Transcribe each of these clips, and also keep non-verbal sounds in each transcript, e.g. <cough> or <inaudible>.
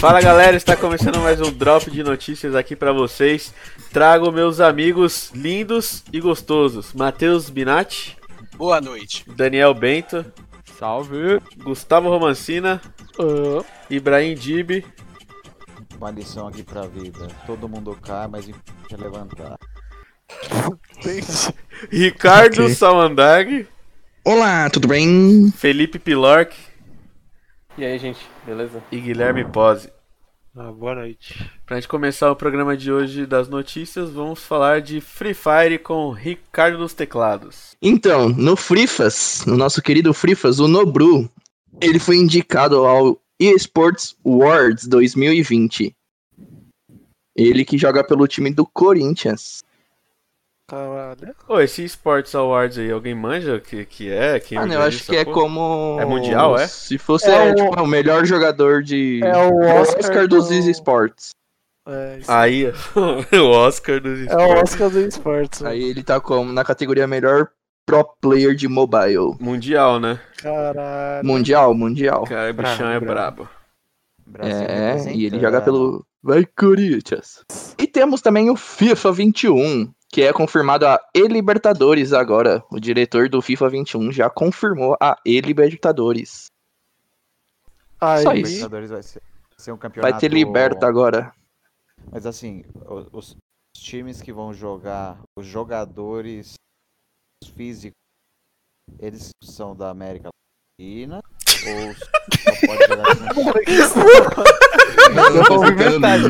Fala galera, está começando mais um drop de notícias aqui para vocês. Trago meus amigos lindos e gostosos: Matheus Binatti, Boa noite. Daniel Bento, Salve! Gustavo Romancina, Uh, Ibrahim Dib, Uma lição aqui pra vida. Todo mundo cai, mas é levantar. Ricardo Ok. Samandag, Olá, tudo bem? Felipe Pilork e aí, gente, beleza? e Guilherme Pose. Ah, boa noite. Pra gente começar o programa de hoje das notícias, vamos falar de Free Fire com Ricardo nos teclados. Então, no Frifas, no nosso querido Frifas, o Nobru, ele foi indicado ao eSports Awards 2020. Ele que joga pelo time do Corinthians. Caralho. Ô, esse Sports Awards aí, alguém manja o que, que é? Quem Ah, não, eu acho que é porra? como. É mundial, é? Se fosse É é, o- tipo, o melhor jogador de. É o Oscar dos do- eSports. É, isso. Aí, <laughs> o Oscar dos é o esportes. Oscar do esportes. Aí ele tá como na categoria melhor pro player de mobile. Mundial, né? Caralho. Mundial, mundial. Cara, o bichão é brabo. brabo. Brasil É, e ele joga pelo Vai Corinthians. E temos também o FIFA 21, que é confirmado a E-Libertadores agora. O diretor do FIFA 21 já confirmou a E-Libertadores. Aí, Só isso. Vai ser, ser um campeonato. Vai ter Liberta agora. Mas assim, o- os, times que vão jogar, os jogadores físicos, eles são da América Latina ou só pode jogar com <laughs> Não, não tô ouvindo nada.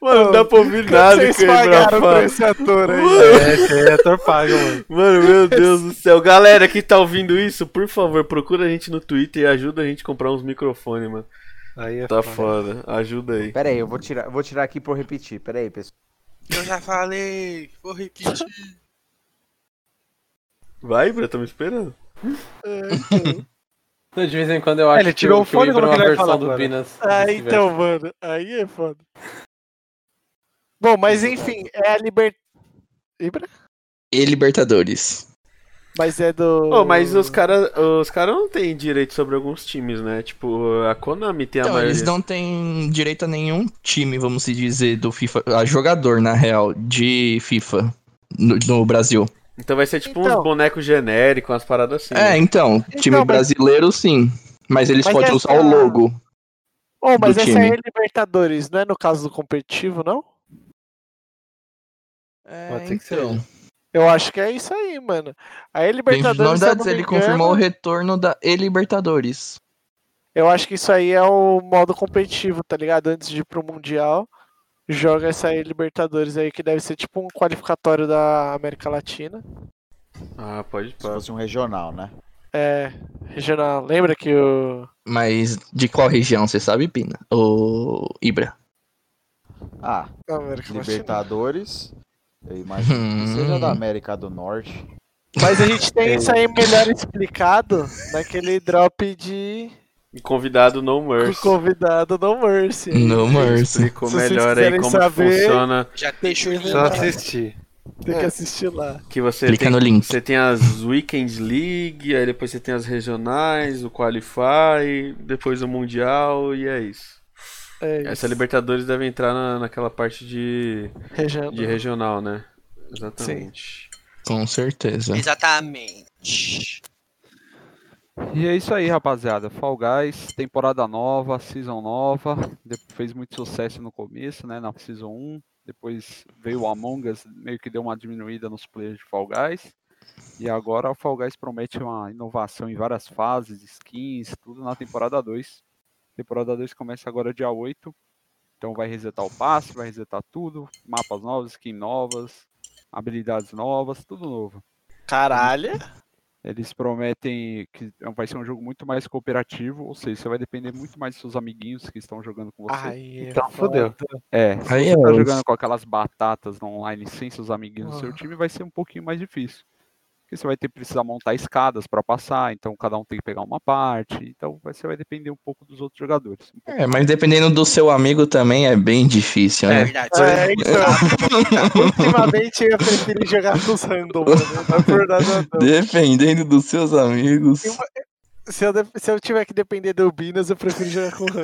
Mano, não dá pra ouvir nada vocês pagaram pra esse ator aí? É, esse aí é ator pago, mano. Mano, meu Deus do céu. Galera que tá ouvindo isso, por favor, procura a gente no Twitter e ajuda a gente a comprar uns microfones, mano. Aí é Tá foda. foda. Ajuda aí. Pera aí, eu vou tirar, eu vou tirar aqui por repetir. Pera aí, pessoal. Eu já falei, vou repetir. Vai, Ibra, tá me esperando. <laughs> De vez em quando eu acho ele que tirou o o fone, é como uma que ele vai versão falar do? Pinas. Ah, então, mano, aí é foda. Bom, mas enfim, é a Liber... Ibra? E-Libertadores. Mas é do... Ô, mas os caras os cara não têm direito sobre alguns times, né? Tipo, a Konami tem a Então, maioria. eles não têm direito a nenhum time, vamos se dizer, do FIFA. A jogador, na real, de FIFA no, no Brasil. Então vai ser tipo Então. uns bonecos genéricos, umas paradas assim. É, né? então, time mas- brasileiro sim. Mas eles Mas podem essa- usar o logo. Oh, mas essa time. é a Libertadores, não é no caso do competitivo, não? É, Pode ser que então. Eu acho que é isso aí, mano. A Dentro de Libertadores, se eu novidades, não me ele engano, confirmou o retorno da E-Libertadores. Eu acho que isso aí é o modo competitivo, tá ligado? Antes de ir pro Mundial, joga essa aí Libertadores aí, que deve ser tipo um qualificatório da América Latina. Ah, pode Se fosse um regional, né? É, regional. Lembra que o. Mas de qual região, você sabe, Pina? O Ibra. Ah, América Latina. Libertadores. Eu imagino que seja da América do Norte. Mas a gente tem <laughs> isso aí melhor explicado naquele drop de E convidado No Mercy. convidado no Mercy. No Mercy. Explicou Se melhor aí como saber- funciona. Já deixa o link. Só assistir. Tem que assistir lá. Que você Clica tem, no link. Você tem as Weekend League, aí depois você tem as regionais, o Qualify, depois o Mundial e é isso. É isso. Essa Libertadores deve entrar na, naquela parte de, Regional. de regional, né? Exatamente. Com certeza. Exatamente. E é isso aí, rapaziada. Fall Guys, temporada nova, season nova. Fez muito sucesso no começo, né? Na season 1. Depois veio o Among Us, meio que deu uma diminuída nos players de Fall Guys. E agora o Fall Guys promete uma inovação em várias fases, skins, tudo na temporada 2. Temporada 2 começa agora dia 8. Então vai resetar o passe, vai resetar tudo. Mapas novos, skins novas, habilidades novas, tudo novo. Caralho. Eles prometem que vai ser um jogo muito mais cooperativo, ou seja, você vai depender muito mais dos seus amiguinhos que estão jogando com você. Aí, é Então, fodeu. É, se Aí você é tá osso. jogando com aquelas batatas no online sem seus amiguinhos seu Ah. time, vai ser um pouquinho mais difícil. Porque você vai ter que precisar montar escadas para passar, então cada um tem que pegar uma parte, então você vai depender um pouco dos outros jogadores. Um pouco É, mas dependendo do seu amigo também é bem difícil, É né? verdade. É, então, <laughs> ultimamente eu preferi jogar com os random, é não. Dependendo dos seus amigos. Se eu, se eu tiver que depender do Binas, eu prefiro jogar com o. <laughs>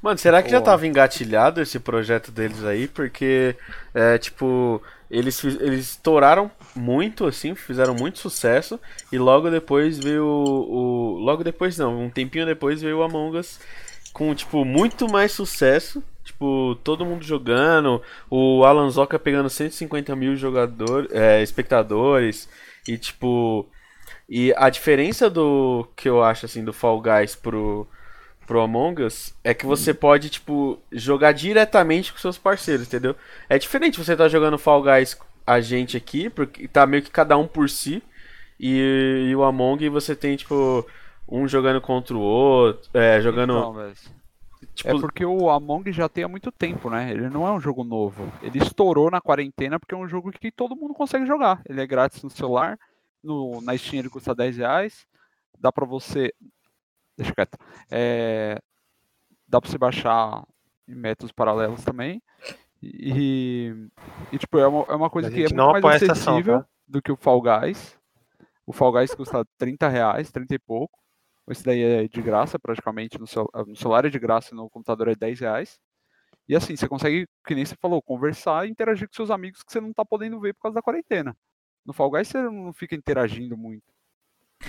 Mano, será que já tava engatilhado esse projeto deles aí? Porque, é, tipo, eles, eles estouraram muito, assim, fizeram muito sucesso. E logo depois veio o, o- Logo depois não, um tempinho depois veio o Among Us com, tipo, muito mais sucesso. Tipo, todo mundo jogando. O Alan Zoka pegando 150 mil jogadores, é, espectadores. E, tipo. E a diferença do que eu acho, assim, do Fall Guys pro pro Among Us é que você pode, tipo, jogar diretamente com seus parceiros, entendeu? É diferente você tá jogando Fall Guys a gente aqui, porque tá meio que cada um por si, e, e o Among você tem, tipo, um jogando contra o outro, é, jogando, Então, velho, tipo, É porque o Among já tem há muito tempo, né? Ele não é um jogo novo. Ele estourou na quarentena porque é um jogo que todo mundo consegue jogar. Ele é grátis no celular, no, na Steam ele custa 10 reais. Dá pra você. Deixa quieto. É, dá pra você baixar em métodos paralelos também. E, e, tipo, é uma, é uma coisa que é muito mais essa ação, acessível tá? do que o Fall Guys. O Fall Guys custa 30 reais, 30 e pouco. Esse daí é de graça, praticamente. No, cel- no celular é de graça, no computador é 10 reais. E assim, você consegue, que nem você falou, conversar e interagir com seus amigos que você não tá podendo ver por causa da quarentena. No Fall Guys você não fica interagindo muito.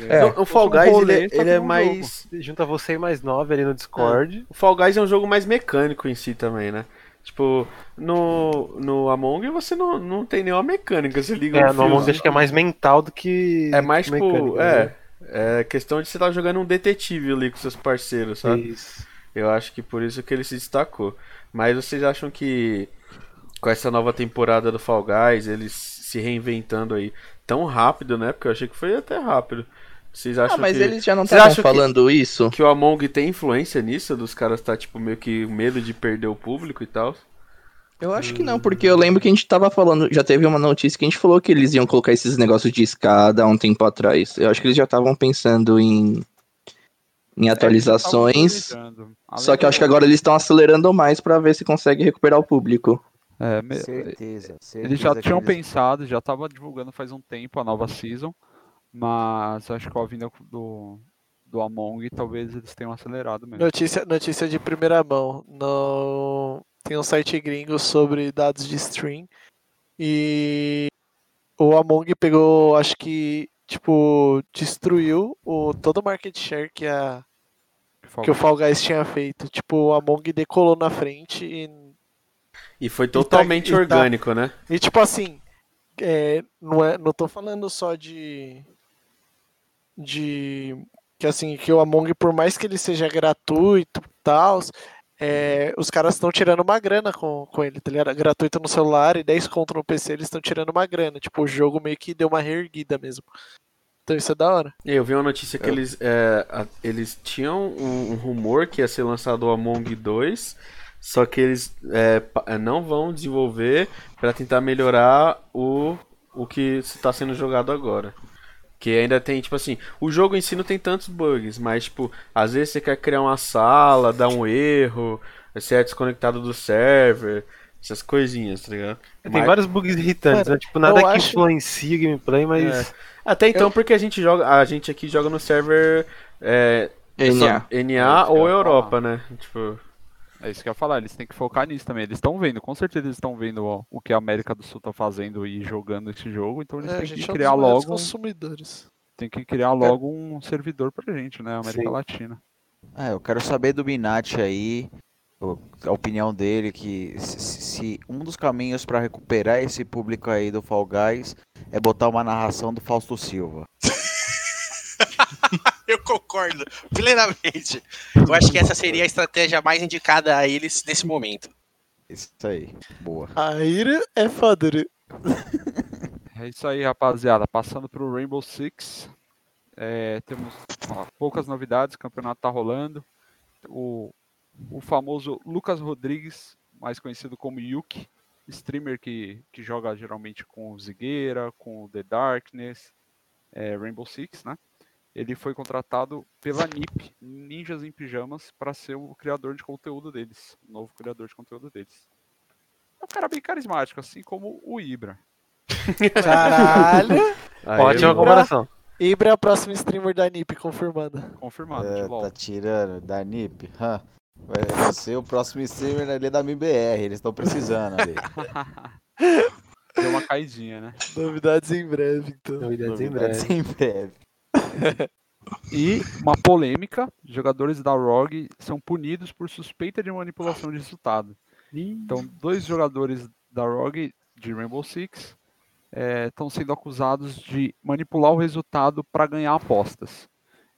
É, o Fall fosse um Guys rolê, ele, é- ele é num mais Junta você e mais nove ali no Discord. O Fall Guys é um jogo mais mecânico em si também, né? Tipo, no, no Among você não, não tem nenhuma mecânica, você liga É, um no Among acho que é mais mental do que. É mais, tipo, mecânica, né? é, é questão de você estar jogando um detetive ali com seus parceiros, sabe? Isso. Eu acho que por isso que ele se destacou. Mas vocês acham que com essa nova temporada do Fall Guys, eles se reinventando aí tão rápido, né? Porque eu achei que foi até rápido. Vocês acham Ah, mas que... eles já não estavam acham que- falando isso? que o Among tem influência nisso? Dos caras tá, tipo, meio que medo de perder o público e tal? Eu acho que não, porque eu lembro que a gente tava falando, já teve uma notícia que a gente falou que eles iam colocar esses negócios de escada há um tempo atrás. Eu acho que eles já estavam pensando em, em atualizações. Só que eu acho que agora eles estão acelerando mais pra ver se consegue recuperar o público. É, Certeza, certeza. Eles já tinham eles- pensado, já tava divulgando faz um tempo a nova season, mas acho que com a vinda do, do Among talvez eles tenham acelerado mesmo. Notícia, notícia de primeira mão. No... Tem um site gringo sobre dados de stream. E o Among pegou, acho que, tipo, destruiu o, todo o market share que, a, que o Fall Guys tinha feito. Tipo, o Among decolou na frente e E foi tá- totalmente e tá- orgânico, né? E tipo assim, é, não, é, não tô falando só de. De. Que assim, que o Among, por mais que ele seja gratuito e tal, é, os caras estão tirando uma grana com, com ele, tá ligado? Gratuito no celular e 10 conto no PC, eles estão tirando uma grana. Tipo, o jogo meio que deu uma reerguida mesmo. Então isso é da hora. E Eu vi uma notícia que eles, é, a- eles tinham um, um rumor que ia ser lançado o Among 2, só que eles é, é, não vão desenvolver para tentar melhorar o, o que está sendo jogado agora. Que ainda tem, tipo assim, o jogo em si não tem tantos bugs, mas, tipo, às vezes você quer criar uma sala, dá um erro, você é desconectado do server, essas coisinhas, tá ligado? Tem Mas- vários bugs irritantes, Mano, né? Tipo, nada eu que acho- influencia o gameplay, mas. Até então, porque a gente joga, a gente aqui joga no server é, NA. só- NA É eu ou Europa, né? Tipo, É isso que eu ia falar, eles têm que focar nisso também. Eles estão vendo, com certeza eles estão vendo ó, o que a América do Sul tá fazendo e jogando esse jogo, então eles É, a têm que é um criar maiores logo, consumidores. tem que criar logo um servidor pra gente, né, América Sim. Latina. É, eu quero saber do Binati aí, a opinião dele, que se, se um dos caminhos pra recuperar esse público aí do Fall Guys é botar uma narração do Fausto Silva. <laughs> Eu concordo plenamente. Eu acho que essa seria a estratégia mais indicada a eles nesse momento. Isso aí, boa. A ira é foda. né? É isso aí, rapaziada. Passando pro Rainbow Six. é, temos ó, poucas novidades, o campeonato tá rolando. O, o famoso Lucas Rodrigues, mais conhecido como Yuki, streamer que, que joga geralmente com o Zigueira, com o The Darkness, é, Rainbow Six, né? Ele foi contratado pela NiP, Ninjas em Pijamas, para ser o criador de conteúdo deles, o novo criador de conteúdo deles. É um cara bem carismático, assim como o Ibra. <laughs> Caralho! aí Ótima comparação. Ibra é a próxima streamer da NiP, confirmada. Confirmado, É, tá tirando da NiP. Hã. Vai ser o próximo streamer ali da MBR. Eles estão precisando ali. <laughs> Deu uma caidinha, né? Novidades em breve, então. Novidades em Novidades breve. em breve. E uma polêmica: jogadores da ROG são punidos por suspeita de manipulação de resultado. Então, dois jogadores da ROG de Rainbow Six estão sendo acusados de manipular o resultado para ganhar apostas.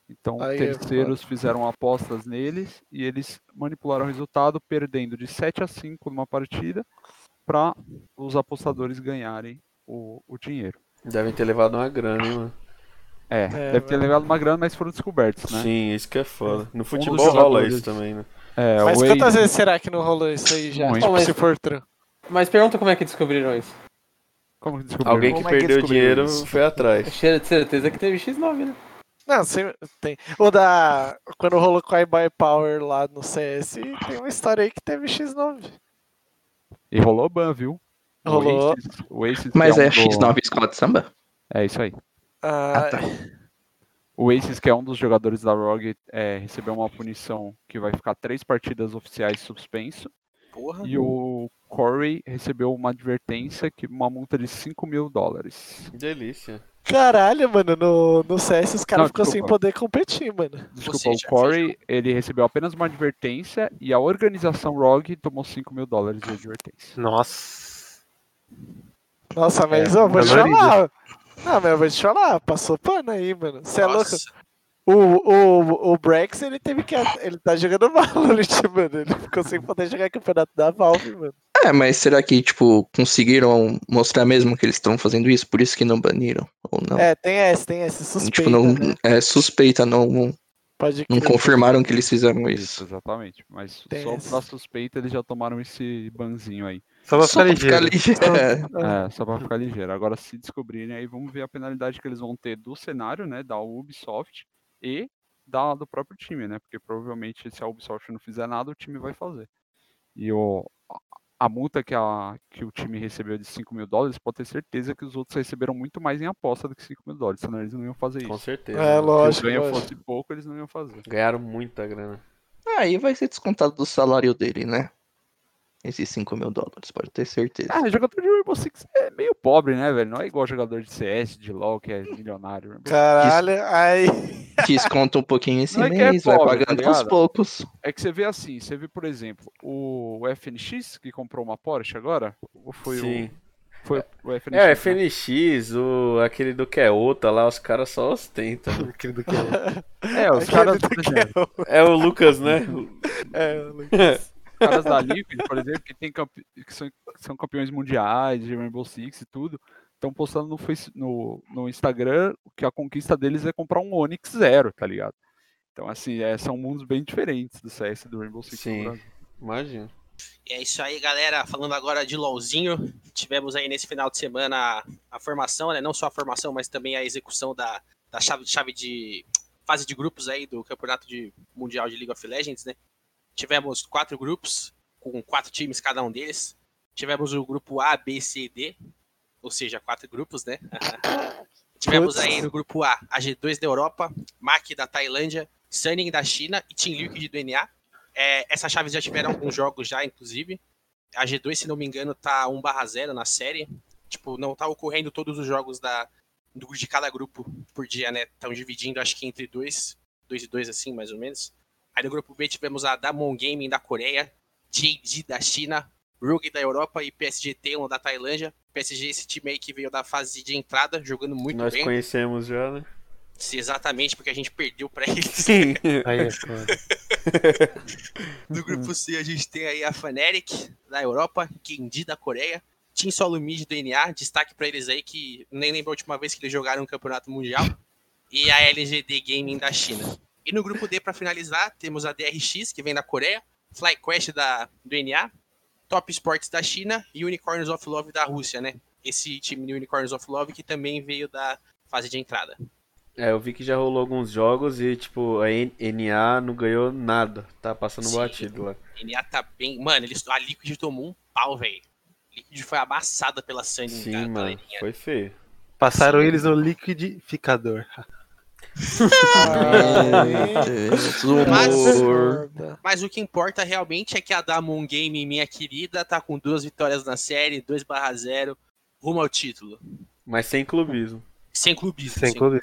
Então, Aí é terceiros fizeram apostas neles e eles manipularam o resultado, perdendo de 7 a 5 numa partida para os apostadores ganharem o, o dinheiro. Devem ter levado uma grana, hein, mano. É, deve ter mas- levado uma grana, mas foram descobertos, né? Sim, isso que é foda. No futebol rola jogadores- isso também, né? É, Mas o quantas vezes será que não rolou isso aí já? Muito. Tipo, Mas- se for tran. Mas pergunta como é que descobriram isso. Como que descobriram? Alguém que Como é que perdeu dinheiro isso? foi atrás. Cheiro de certeza que teve X9, né? Não, sempre tem. O da. Quando rolou com a iBuy Power lá no CS, tem uma história aí que teve X9. E rolou ban, viu? O Rolou. Aces- o Aces, Mas é um do- X9 escola de samba? É isso aí. Ah, tá. O Aces, que é um dos jogadores da ROG, é, recebeu uma punição que vai ficar três partidas oficiais suspenso. Porra. E o Corey recebeu uma advertência, que uma multa de 5 mil dólares. Delícia. Caralho, mano, no, no CS os caras ficam sem poder competir, mano. Desculpa, seja, o Corey, ele recebeu apenas uma advertência e a organização ROG tomou 5 mil dólares de advertência. Nossa. Nossa, mas É, ó, vou te falar. Não, mas eu vou te falar, passou pano aí, mano. Você é louco? O, o, o Brex, ele teve que. Ele tá jogando <laughs> Valorant, mano. Ele ficou sem poder jogar campeonato da Valve, mano. É, mas será que, tipo, conseguiram mostrar mesmo que eles estão fazendo isso? Por isso que não baniram? Ou não? É, tem essa, tem essa suspeita, tipo, não, né? é suspeita, não, não Pode não crer. confirmaram que eles fizeram Isso, isso. exatamente. Mas Tem só essa. pra suspeita eles já tomaram esse banzinho aí. Só pra Só ficar pra ficar ligeiro. ligeiro. É. Só pra ficar ligeiro. Agora, se descobrirem aí, vamos ver a penalidade que eles vão ter do cenário, né, da Ubisoft e da, do próprio time, né, porque provavelmente se a Ubisoft não fizer nada, o time vai fazer. E o, a multa que, a, que o time recebeu de 5 mil dólares, pode ter certeza que os outros receberam muito mais em aposta do que 5 mil dólares, senão eles não iam fazer Com isso. certeza. É, né? Se o lógico. ganho lógico. fosse pouco, eles não iam fazer. Ganharam muita grana. Aí vai ser descontado do salário dele, né? Esses 5 mil dólares, pode ter certeza. Ah, jogador de Rainbow Six é meio pobre, né, velho? Não é igual jogador de CS, de LoL, que é <laughs> milionário. Caralho, aí. Desconta um pouquinho esse Não é que é mês, vai pobre, tá pagando aos ligado? poucos. É que você vê assim, você vê, por exemplo, o FNX que comprou uma Porsche agora? Ou foi Sim. o. Foi o FNX? É, o né? FNX, o, aquele do que é outra lá, os caras só ostentam. <laughs> Aquele do que é. É, os caras, <laughs> É o Lucas, né? É, os caras da Liquid, por exemplo, que, tem campe... que são, que são campeões mundiais de Rainbow Six e tudo, estão postando no, face... no, no Instagram que a conquista deles é comprar um Onix Zero, tá ligado? Então, assim, é, são mundos bem diferentes do CS e do Rainbow Six Sim. no Brasil. Imagina. E é isso aí, galera. Falando agora de LOLzinho, tivemos aí nesse final de semana a, a formação, né? Não só a formação, mas também a execução da, da chave, chave de fase de grupos aí do Campeonato de Mundial de League of Legends, né? Tivemos quatro grupos, com quatro times cada um deles. Tivemos o grupo A, B, C e D, ou seja, quatro grupos, né? <coughs> Tivemos aí no grupo A, a G2 da Europa, MAC da Tailândia, Sunning da China e Team Liquid do NA. É, essas chaves já tiveram alguns jogos já, inclusive. A G2, se não me engano, tá 1 0 na série. Tipo, não tá ocorrendo todos os jogos da, do- de cada grupo por dia, né? Estão dividindo, acho que entre dois, dois e dois, assim, mais ou menos. Aí no grupo B tivemos a Damon Gaming da Coreia, JD da China, Rogue da Europa e PSG Talon da Tailândia. PSG, esse time aí que veio da fase de entrada, jogando muito Nós bem. conhecemos já, né? Sim, Exatamente, porque a gente perdeu pra <laughs> eles. Aí é foda. <laughs> No grupo C a gente tem aí a Fnatic da Europa, Kendi da Coreia, Team Solo Mid do NA, destaque pra eles aí que nem lembro a última vez que eles jogaram um campeonato mundial, e a LGD Gaming da China. E no grupo D, pra finalizar, temos a DRX, que vem da Coreia, FlyQuest da, do NA, Top Sports da China e Unicorns of Love da Rússia, né? Esse time do Unicorns of Love que também veio da fase de entrada. É, eu vi que já rolou alguns jogos e, tipo, a NA não ganhou nada. Tá passando Sim. batido lá. NA tá bem. Mano, eles, a Liquid tomou um pau, velho. Liquid foi amassada pela Sunny, Sim, cara, mano. Foi feio. Passaram eles no liquidificador. <laughs> Deus, Mas-. Mas o que importa realmente é que a Damon Game, minha querida, tá com duas vitórias na série, 2/0, rumo ao título. Mas sem clubismo. Sem clubismo. Sem clube.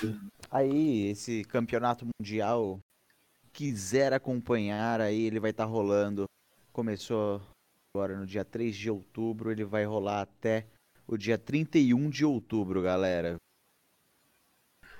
Aí, esse campeonato mundial, quiser acompanhar, aí ele vai estar rolando. Começou agora no dia 3 de outubro, ele vai rolar até o dia 31 de outubro, galera.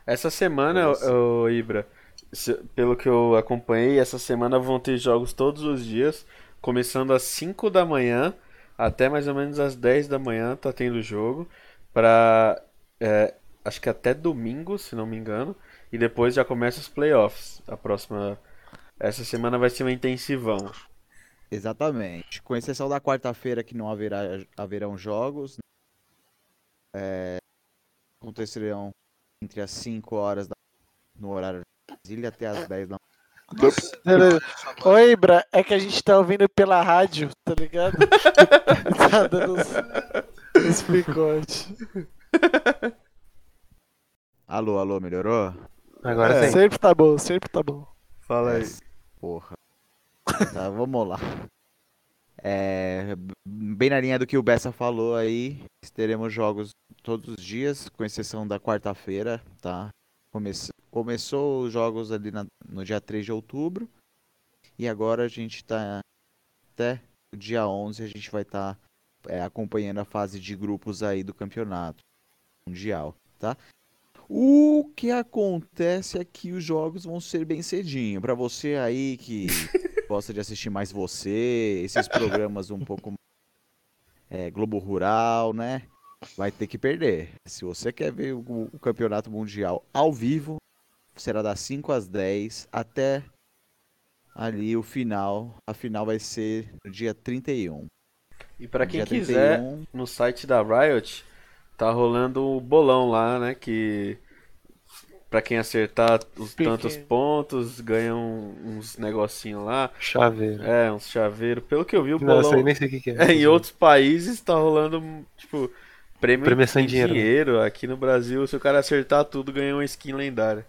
Essa semana, ô, Ibra, se- pelo que eu acompanhei, essa semana vão ter jogos todos os dias, começando às 5 da manhã até mais ou menos às 10 da manhã, tá tendo jogo, pra, é, acho que até domingo, se não me engano, e depois já começa os playoffs. A próxima, essa semana vai ser um intensivão. Exatamente. Com exceção da quarta-feira que não haverá, haverão jogos. É, acontecerão entre as 5 horas da, no horário de Brasília até as 10 da Beleza. Oi, Ibra, é que a gente tá ouvindo pela rádio, tá ligado? <laughs> tá dando uns, uns picotes. Alô, alô, melhorou? Agora É. sim. Sempre tá bom, sempre tá bom. Fala aí. Porra. Tá, vamos lá. É, bem na linha do que o Bessa falou aí, teremos jogos todos os dias, com exceção da quarta-feira, tá? Comece- começou os jogos ali na- no dia 3 de outubro, e agora a gente tá até o dia 11, a gente vai estar acompanhando a fase de grupos aí do campeonato mundial, tá? O que acontece é que os jogos vão ser bem cedinho. Pra você aí que <laughs> gosta de assistir mais você, esses programas um pouco é, Globo Rural, né? Vai ter que perder. Se você quer ver o, o campeonato mundial ao vivo, será das 5 às 10 até ali o final. A final vai ser no dia 31. E pra quem quiser, 31, no site da Riot tá rolando o bolão lá, né? Que pra quem acertar os Pequeno. tantos pontos, ganha um- uns negocinho lá. Chaveiro. É, uns chaveiros. Pelo que eu vi, o Não, bolão sei nem sei o que, é. é, <laughs> em outros países tá rolando, tipo, prêmio, Premiação em dinheiro. dinheiro. Aqui no Brasil, se o cara acertar tudo, ganha uma skin lendária.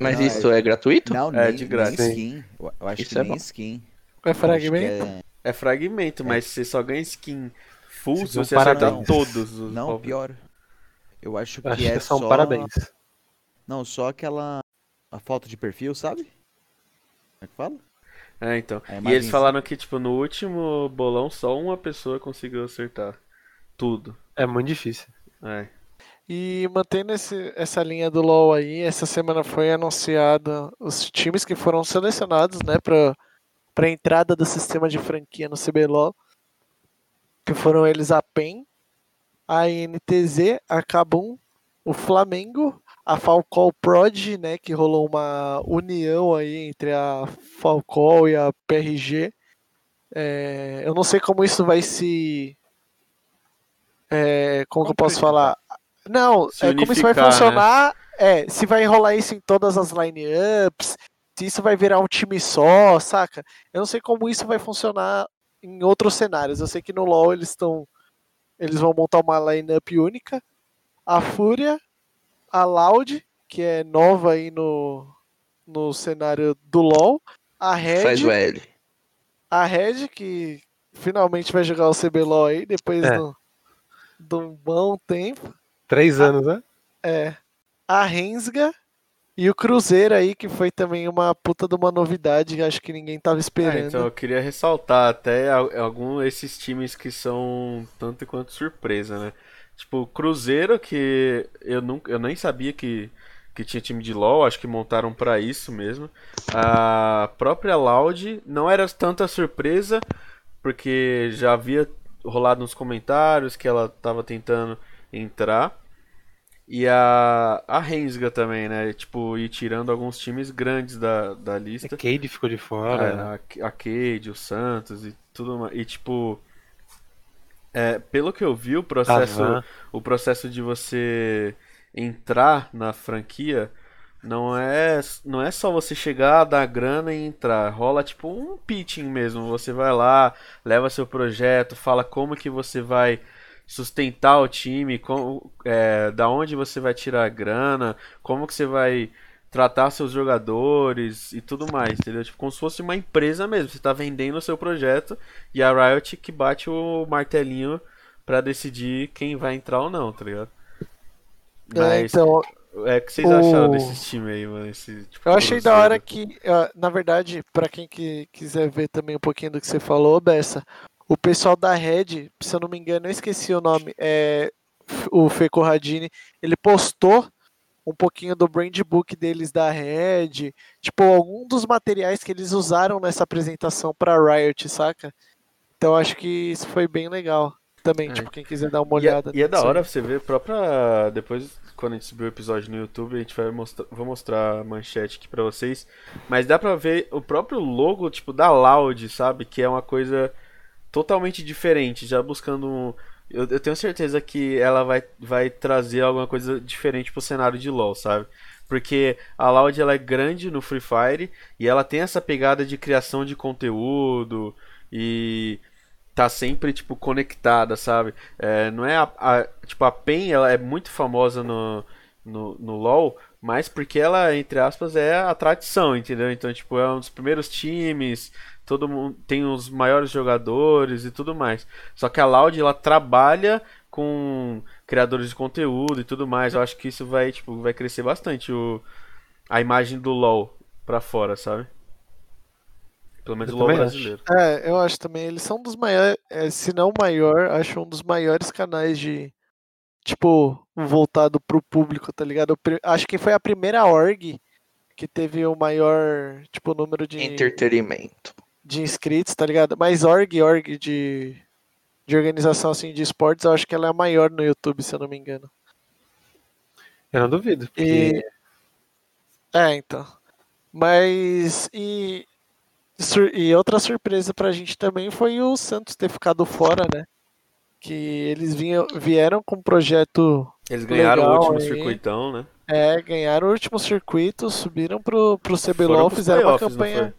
Mas Não, isso é gratuito? Não, É, nem, de graça. nem skin. Eu eu acho Isso que é nem bom. skin. É fragmento? é- É fragmento, mas você só ganha skin full se você acertar todos os Não, palpites. pior. Eu acho que Acho é que são só... parabéns. Não, só aquela... A foto de perfil, sabe? Como é que fala? É, então. A E eles falaram que, tipo, no último bolão só uma pessoa conseguiu acertar tudo. É muito difícil. É. E mantendo esse- essa linha do LoL aí, essa semana foi anunciada os times que foram selecionados, né, para para entrada do sistema de franquia no CBLOL, que foram eles a PEN, a INTZ, a Kabum, o Flamengo, a Falcol Prod, né, que rolou uma união aí entre a Falcol e a PRG. É, eu não sei como isso vai se é, como que eu posso falar? Não, é, como isso vai né? funcionar? É, se vai rolar isso em todas as lineups, se isso vai virar um time só, saca? Eu não sei como isso vai funcionar em outros cenários. Eu sei que no LoL eles estão. Eles vão montar uma lineup única. A Fúria, a Loud, que é nova aí no, no cenário do LoL. A Red, Faz o L. a Red, que finalmente vai jogar o CBLOL aí, depois É. do- de um bom tempo. Três anos, né? É. A Rensga e o Cruzeiro aí, que foi também uma puta de uma novidade que acho que ninguém tava É, esperando. então eu queria ressaltar até al- algum desses times que são tanto quanto surpresa, né? Tipo, o Cruzeiro, que eu nunca, eu nem sabia que, que tinha time de LoL, acho que montaram pra isso mesmo. A própria Loud não era tanta surpresa, porque já havia rolado nos comentários que ela tava tentando entrar. E a, a Rensga também, né? Tipo, ir tirando alguns times grandes da, da A lista. Cade ficou de fora. É, a, a Cade, o Santos e tudo mais. E tipo, é, pelo que eu vi, o processo, o processo de você entrar na franquia não é, não é só você chegar, dar grana e entrar. Rola tipo um pitching mesmo. Você vai lá, leva seu projeto, fala como que você vai sustentar o time, como, é, da onde você vai tirar a grana, como que você vai tratar seus jogadores e tudo mais, entendeu? Tipo, como se fosse uma empresa mesmo. Você tá vendendo o seu projeto e a Riot que bate o martelinho pra decidir quem vai entrar ou não, tá ligado? É, Mas, então, é, o que vocês o- acharam desses times aí, mano? Esse, tipo, Eu achei da hora que, ah, na verdade, pra quem que quiser ver também um pouquinho do que você falou, Bessa, o pessoal da Red, se eu não me engano, eu esqueci o nome, é o Fê Corradini, ele postou um pouquinho do brand book deles da Red, tipo, algum dos materiais que eles usaram nessa apresentação pra Riot, saca? Então acho que isso foi bem legal também, É. tipo, quem quiser dar uma E é, olhada. e é da nisso aí. hora você ver própria. Depois, quando a gente subir o episódio no YouTube, a gente vai mostrar. Vou mostrar a manchete aqui pra vocês. Mas dá pra ver o próprio logo, tipo, da Loud, sabe? Que é uma coisa totalmente diferente. Já buscando. Eu, eu tenho certeza que ela vai, vai trazer alguma coisa diferente pro cenário de LoL, sabe? Porque a Loud ela é grande no Free Fire e ela tem essa pegada de criação de conteúdo e tá sempre tipo conectada, sabe? É, não é a, a- tipo a PEN, ela é muito famosa no, no, no LoL, mas porque ela, entre aspas, é a tradição, entendeu? Então, tipo, é um dos primeiros times, todo mundo tem os maiores jogadores e tudo mais. Só que a Loud ela trabalha com criadores de conteúdo e tudo mais. Eu acho que isso vai, tipo, vai crescer bastante o, a imagem do LoL pra fora, sabe? Pelo menos Eu o LoL também acho. brasileiro. É, eu acho também. Eles são um dos maiores, é, se não o maior, acho um dos maiores canais de, tipo, voltado pro público, tá ligado? Pri- Acho que foi a primeira org que teve o maior, tipo, número de, Entretenimento. De inscritos, tá ligado? Mas org, org de, de organização, assim, de esportes, eu acho que ela é a maior no YouTube, se eu não me engano. Eu não duvido. Porque E... É, então. Mas. E, sur- e outra surpresa pra gente também foi o Santos ter ficado fora, né? Que eles vinham, vieram com um projeto. Eles ganharam Legal o último aí. circuitão, né? É, ganharam o último circuito, subiram pro, pro CBLOL, fizeram uma campanha.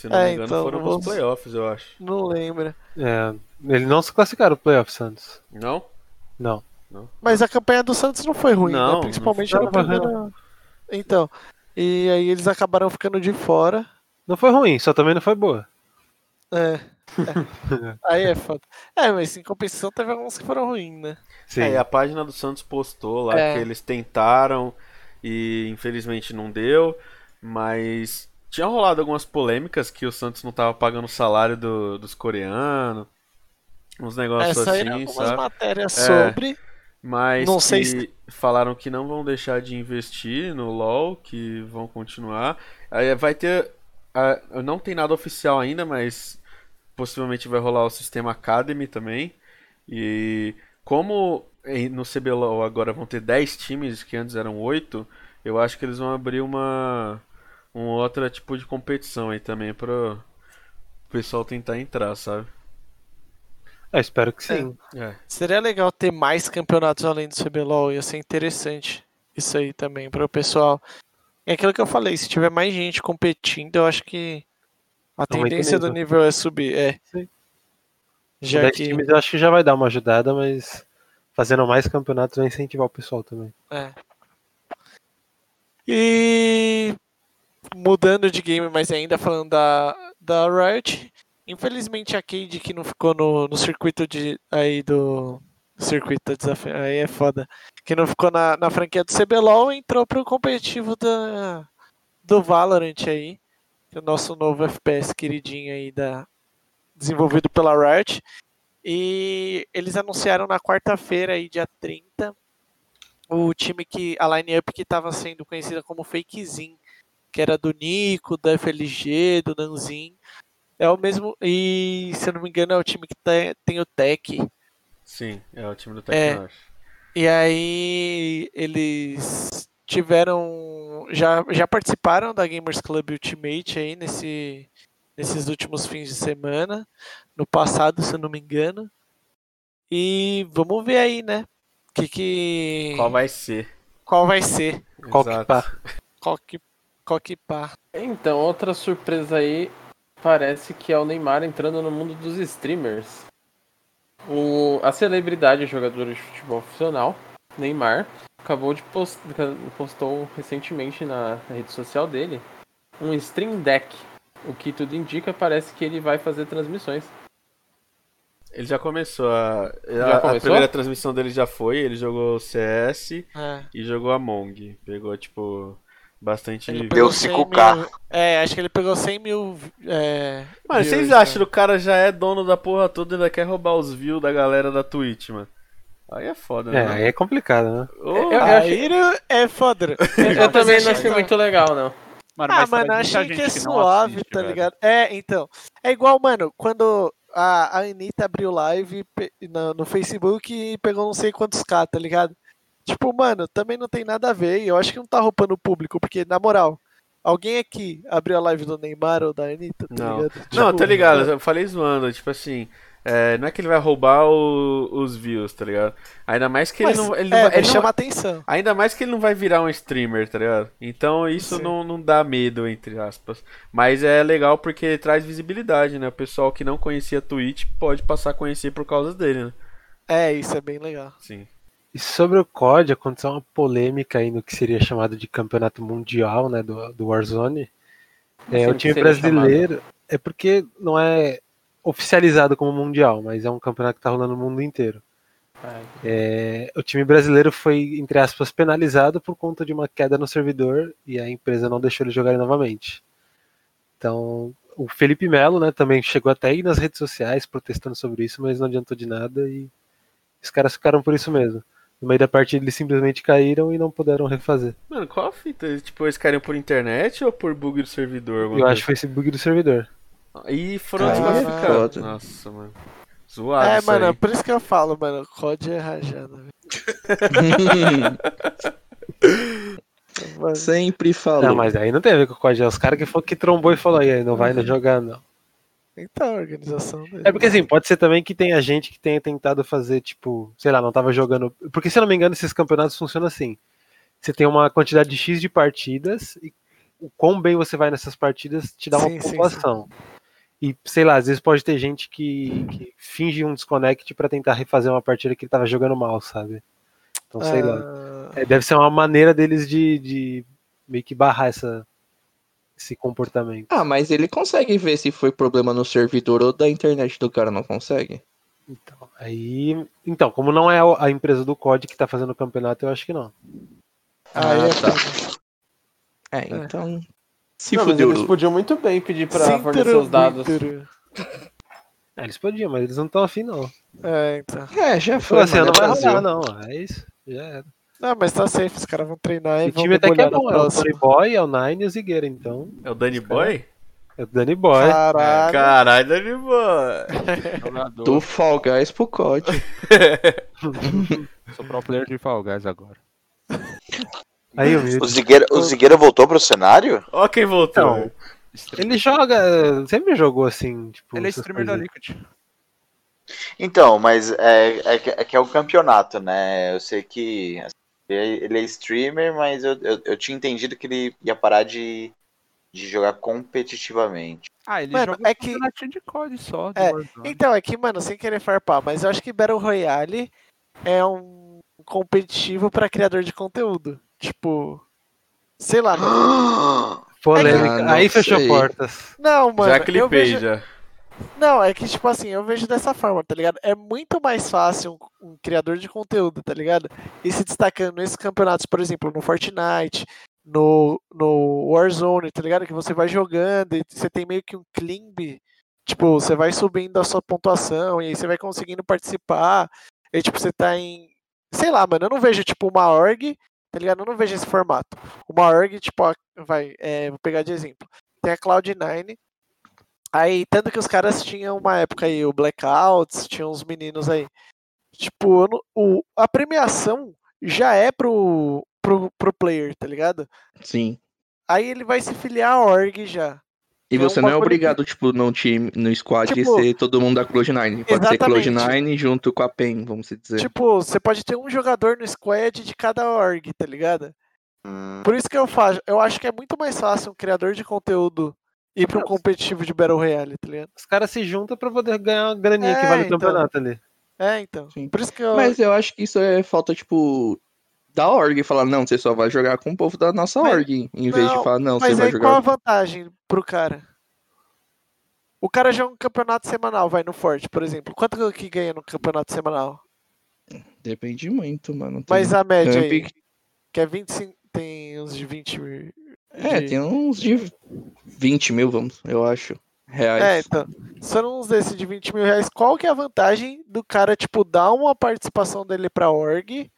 Se não É, me engano, então, foram vamos- playoffs, eu acho. Não lembro. é, eles não se classificaram pro playoff, Santos. Não? Não. Mas a campanha do Santos não foi ruim, Não, né? Principalmente não na foi. primeira. Então. E aí eles acabaram ficando de fora. Não foi ruim, só também não foi boa. É. <laughs> é. Aí é foda. É, mas em compensação teve alguns que foram ruins, né? Sim. É, e a página do Santos postou lá É. que eles tentaram e infelizmente não deu, mas tinha rolado algumas polêmicas que o Santos não tava pagando o salário do- dos coreanos, uns negócios Essa assim, algumas sabe? matérias É. sobre. Mas Não sei se- falaram que não vão deixar de investir no LoL, que vão continuar. Aí vai ter. Não tem nada oficial ainda, mas possivelmente vai rolar o sistema Academy também. E como no CBLOL agora vão ter 10 times, que antes eram 8, eu acho que eles vão abrir uma um outro tipo de competição aí também para o pessoal tentar entrar, sabe? É, espero que sim. É. Seria legal ter mais campeonatos além do CBLOL, ia ser interessante isso aí também para o pessoal. É aquilo que eu falei, se tiver mais gente competindo, eu acho que a tendência do nível. é subir, é. Sim. Já 10 que times eu acho que já vai dar uma ajudada, mas fazendo mais campeonatos vai incentivar o pessoal também. É. E mudando de game, mas ainda falando da, da Riot, infelizmente a Cade que não ficou no, no circuito de aí do circuito do desafio, aí é foda, que não ficou na, na franquia do CBLOL, entrou pro competitivo da, do Valorant aí, é o nosso novo FPS queridinho aí da desenvolvido pela Riot. E eles anunciaram na quarta-feira aí dia 30 o time que a line-up que estava sendo conhecida como Fakezin, que era do Nico, do FLG, do Nanzin. É o mesmo e se eu não me engano é o time que tem, tem o Tech. Sim, é o time do É. Tecno, eu acho. E aí eles tiveram já já participaram da Gamers Club Ultimate aí nesse nesses últimos fins de semana, no passado, se eu não me engano. E vamos ver aí, né? Que que Qual vai ser? qual vai ser? Qual que pá? Qual que pá? Então, outra surpresa aí parece que é o Neymar entrando no mundo dos streamers. O, a celebridade jogador de futebol profissional, Neymar, acabou de post, postou recentemente na rede social dele um Stream Deck. O que tudo indica, parece que ele vai fazer transmissões. Ele já começou a. Já a, a começou? primeira transmissão dele já foi, ele jogou CS É. e jogou Among. Pegou, tipo, bastante. Ele view. pegou Deu 100 5K. mil- É, acho que ele pegou 100 mil. É, Mano, views, vocês né? acham que o cara já é dono da porra toda e ainda quer roubar os views da galera da Twitch, mano? Aí é foda, É, né? aí é complicado, né? Ô, eu- eu Aí não- é foda. Eu também não achei achei muito legal, não. Mano, Ah, mas mano, achei que é suave, assiste, tá velho. ligado? É, então. É igual, mano, quando a, a Anitta abriu live no, no Facebook e pegou não sei quantos K, tá ligado? Tipo, mano, também não tem nada a ver. e Eu acho que não tá roubando o público, porque, na moral, alguém aqui abriu a live do Neymar ou da Anitta, tá Não. ligado? Não, Tipo, tá ligado, eu falei zoando, tipo assim. é, não é que ele vai roubar o- os views, tá ligado? Ainda mais que ele Mas, não. Ele não é, vai, ele mas não- chama atenção. Ainda mais que ele não vai virar um streamer, tá ligado? Então isso Sim. não, não dá medo, entre aspas. Mas é legal porque traz visibilidade, né? O pessoal que não conhecia Twitch pode passar a conhecer por causa dele, né? É, isso é bem legal. Sim. E sobre o COD, aconteceu uma polêmica aí no que seria chamado de campeonato mundial, né, do, do Warzone. É, o time brasileiro é porque não é oficializado como mundial, mas é um campeonato que tá rolando no mundo inteiro. É, o time brasileiro foi, entre aspas, penalizado por conta de uma queda no servidor e a empresa não deixou eles jogarem novamente. Então, o Felipe Melo, né, também chegou até aí nas redes sociais protestando sobre isso, mas não adiantou de nada e os caras ficaram por isso mesmo. No meio da partida eles simplesmente caíram e não puderam refazer. Mano, qual a fita? Tipo, eles querem por internet ou por bug do servidor? Eu acho que foi esse bug do servidor. E foram é desclassificados. Nossa, mano. Zoado é, isso mano, aí. por isso que eu falo, mano, COD é rajada, <laughs> Sempre falou. Não, mas aí não tem a ver com o COD. É os caras que, que trombou e falou aí, não vai jogar, não. Então, a organização dele. É porque assim, pode ser também que tenha gente que tenha tentado fazer, tipo, sei lá, não tava jogando. Porque se eu não me engano, esses campeonatos funcionam assim. Você tem uma quantidade de X de partidas e o quão bem você vai nessas partidas te dá uma Sim, sim, pontuação. E, sei lá, às vezes pode ter gente que, que finge um desconnect pra tentar refazer uma partida que ele tava jogando mal, sabe? Então, sei lá. Ah, É, deve ser uma maneira deles de, de meio que barrar essa, esse comportamento. Ah, mas ele consegue ver se foi problema no servidor ou da internet do cara, não consegue? Então, aí, então, como não é a empresa do COD que tá fazendo o campeonato, eu acho que não. Aí é tá. foda. É, então. Se Não, fudeu. eles podiam muito bem pedir pra Sim, fornecer os dados. É, eles podiam, mas eles não estão afim, não. É, então. É, já foi. Assim, não é vai rolar, não. É isso. Já era. Não, mas tá safe, os caras vão treinar e O vão time até que é bom, é o. Tony Boy, é o Nine e o Zigueira, então. É o Danny Boy? É o Danny Boy. Caralho. Caralho, Danny Boy. <laughs> Do Fall Guys pro COD. <laughs> <laughs> Sou pro player de Fall Guys agora. Aí o O. Zigueira, o Zigueira voltou pro cenário? Ó quem voltou. Então, ele joga, sempre jogou assim, tipo. Ele é streamer da. Liquid. Então, mas é, é, que- é que é o campeonato, né? Eu sei que ele é streamer, mas eu, eu, eu tinha entendido que ele ia parar de, de jogar competitivamente. Ah, ele Mano, joga é que- de COD só. do É. Então, é que, mano, sem querer farpar, mas eu acho que Battle Royale é um competitivo pra criador de conteúdo. Tipo, sei lá. <gasps> Polêmica. Ah, Aí fechou sei. portas. Não, mano. já eu clipei, vejo... já. Não, é que, tipo assim, eu vejo dessa forma, tá ligado? É muito mais fácil um, um criador de conteúdo, tá ligado? E se destacando nesses campeonatos, por exemplo, no Fortnite, no, no Warzone, tá ligado? Que você vai jogando e você tem meio que um climb. Tipo, você vai subindo a sua pontuação e aí você vai conseguindo participar. E, tipo, você tá em. Sei lá, mano, eu não vejo, tipo, uma org, tá ligado? Eu não vejo esse formato. Uma org, tipo, vai, é, vou pegar de exemplo. Tem a Cloud9, Aí, tanto que os caras tinham uma época aí, o Blackouts, tinha uns meninos aí. Tipo, não- o, a premiação já é pro, pro, pro player, tá ligado? Sim. Aí ele vai se filiar à org já. E É você não é obrigado, tipo, no time, no squad, Tipo- ser todo mundo da Cloud9. Pode Exatamente. ser Cloud9 junto com a PEN, vamos dizer. Tipo, você pode ter um jogador no squad de cada org, tá ligado? Hum, Por isso que eu faço. Eu acho que é muito mais fácil um criador de conteúdo ir pra um competitivo de Battle Royale, tá ligado? Os caras se juntam pra poder ganhar uma graninha que É, vale o então. campeonato ali. É, então. Sim. Por isso que eu. Mas eu acho que isso é falta, tipo, da org. Falar, não, você só vai jogar com o povo da nossa Mas- org. Em vez de Não, falar, não, você Mas vai aí qual a jogar. vantagem pro cara? O cara joga um campeonato semanal, vai no Forte, por exemplo. Quanto que ganha no campeonato semanal? Depende muito, mano. Tem Mas a média aí, camp que é 25, tem uns de 20 mil. É, de- tem uns de 20 mil, vamos, eu acho. Reais. É, então. Se for uns desses de 20 mil reais, qual que é a vantagem do cara, tipo, dar uma participação dele pra org,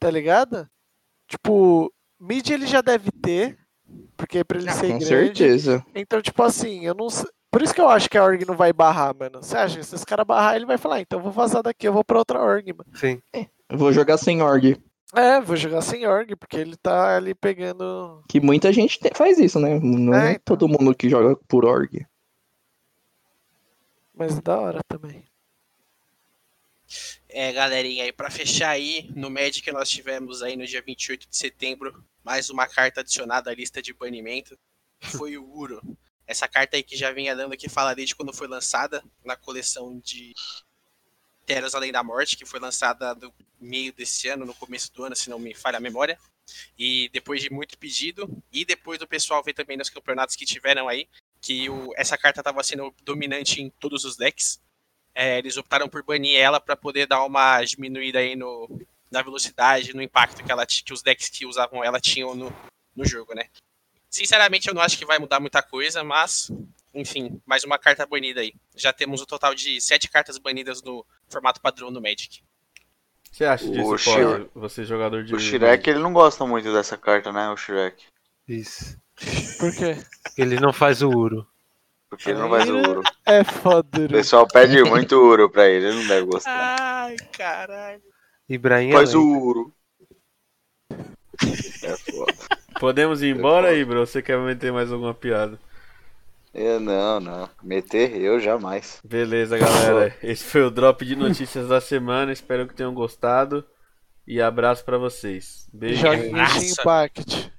tá ligado? Tipo, mid ele já deve ter, porque pra ele Ah, ser com grande. certeza. Então, tipo assim, eu não sei. Por isso que eu acho que a org não vai barrar, mano. Você acha que se os caras barrar, ele vai falar, "Ah, então eu vou vazar daqui, eu vou pra outra org, mano. Sim. Eu vou jogar sem org. É, vou jogar sem org, porque ele tá ali pegando. Que muita gente te- faz isso, né? Não É, é, todo mundo que joga por org. Mas da hora também. É, galerinha, aí pra fechar aí, no Magic nós tivemos aí no dia 28 de setembro mais uma carta adicionada à lista de banimento. Foi o Uro. Essa carta aí que já vinha dando que fala desde quando foi lançada na coleção de Terras Além da Morte, que foi lançada no meio desse ano, no começo do ano, se não me falha a memória. E depois de muito pedido, e depois do pessoal ver também nos campeonatos que tiveram aí, que o- essa carta estava sendo dominante em todos os decks. É, eles optaram por banir ela para poder dar uma diminuída aí no, na velocidade, no impacto que, ela, que os decks que usavam ela tinham no, no jogo, né? Sinceramente, eu não acho que vai mudar muita coisa, mas, enfim, mais uma carta banida aí. Já temos um total de sete cartas banidas no formato padrão no Magic. O que você acha O disso, Shir- Pode? Você jogador de. O Shrek, ele não gosta muito dessa carta, né? O Shrek. Isso. Por quê? Ele não faz o Uro. Porque ele não vai do Uro. É foda. O pessoal pede muito Uro pra ele, ele não deve gostar. Ai, caralho. Ibrahim é Faz o. Uro. É foda. Podemos ir embora aí, bro? Você quer meter mais alguma piada? Eu não, não. Meter eu jamais. Beleza, galera. Esse foi o drop de notícias da semana. Espero que tenham gostado. E abraço pra vocês. Beijo. Joga Genshin Nossa. Impact.